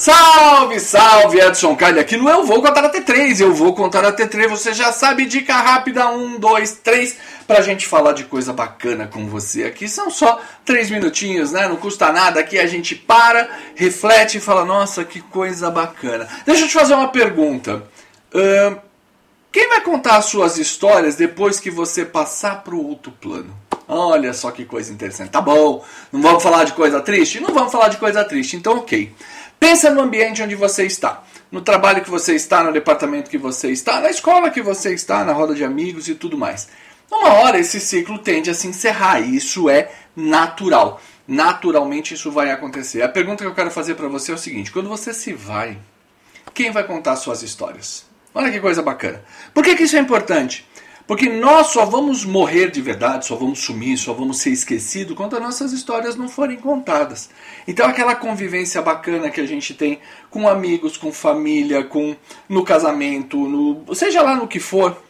Salve, salve, Edson Carli aqui no Eu Vou Contar até três. Eu vou contar até três. Você já sabe, dica rápida, um, dois, três, pra gente falar de coisa bacana com você aqui. São só três minutinhos, né? Não custa nada. Aqui a gente para, reflete e fala, nossa, que coisa bacana. Deixa eu te fazer uma pergunta. Ahn, quem vai contar as suas histórias depois que você passar pro outro plano? Olha só que coisa interessante. Tá bom, não vamos falar de coisa triste? Não vamos falar de coisa triste, então ok. Pensa no ambiente onde você está. No trabalho que você está, no departamento que você está, na escola que você está, na roda de amigos e tudo mais. Uma hora esse ciclo tende a se encerrar e isso é natural. Naturalmente isso vai acontecer. A pergunta que eu quero fazer para você é o seguinte: quando você se vai, quem vai contar suas histórias? Olha que coisa bacana. Por que, que isso é importante? Porque nós só vamos morrer de verdade, só vamos sumir, só vamos ser esquecidos quando as nossas histórias não forem contadas. Então aquela convivência bacana que a gente tem com amigos, com família, com no casamento, no, seja lá no que for,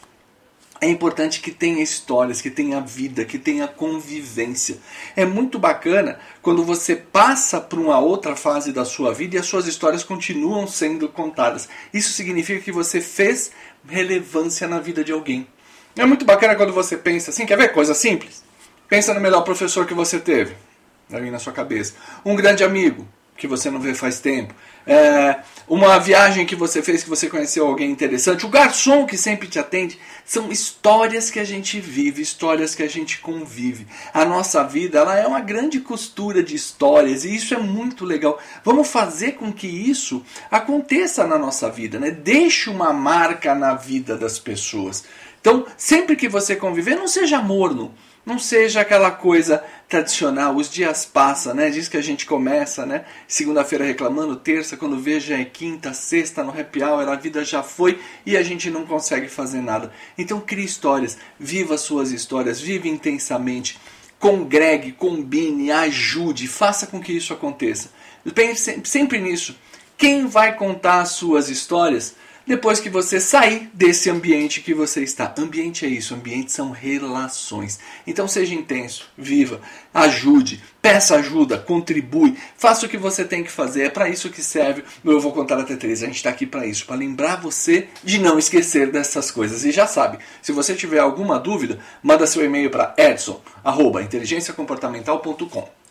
é importante que tenha histórias, que tenha vida, que tenha convivência. É muito bacana quando você passa para uma outra fase da sua vida e as suas histórias continuam sendo contadas. Isso significa que você fez relevância na vida de alguém. É muito bacana quando você pensa assim, quer ver coisa simples? Pensa no melhor professor que você teve, aí na sua cabeça. Um grande amigo que você não vê faz tempo. É, uma viagem que você fez que você conheceu alguém interessante. O garçom que sempre te atende. São histórias que a gente vive, histórias que a gente convive. A nossa vida ela é uma grande costura de histórias e isso é muito legal. Vamos fazer com que isso aconteça na nossa vida, né? Deixe uma marca na vida das pessoas. Então, sempre que você conviver, não seja morno. Não seja aquela coisa tradicional, os dias passam, né? Diz que a gente começa, né? Segunda-feira reclamando, terça, quando veja é quinta, sexta no happy hour, a vida já foi e a gente não consegue fazer nada. Então crie histórias, viva suas histórias, vive intensamente, congregue, combine, ajude, faça com que isso aconteça. Pense sempre nisso. Quem vai contar as suas histórias? Depois que você sair desse ambiente que você está. Ambiente é isso, ambiente são relações. Então seja intenso, viva, ajude, peça ajuda, contribui, faça o que você tem que fazer. É para isso que serve o Eu Vou Contar Até Três. A gente está aqui para isso, para lembrar você de não esquecer dessas coisas. E já sabe, se você tiver alguma dúvida, manda seu e-mail para edson,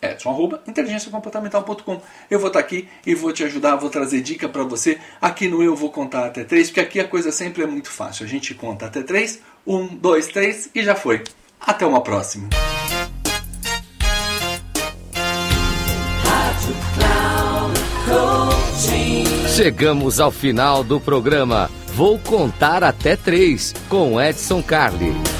arroba, inteligenciacomportamental.com edson, arroba, inteligenciacomportamental.com Eu vou estar aqui e vou te ajudar, vou trazer dica para você aqui no Eu Vou Contar Até Três, porque aqui a coisa sempre é muito fácil. A gente conta até três, um, dois, três e já foi. Até uma próxima. Chegamos ao final do programa. Vou contar até três com Edson Carli.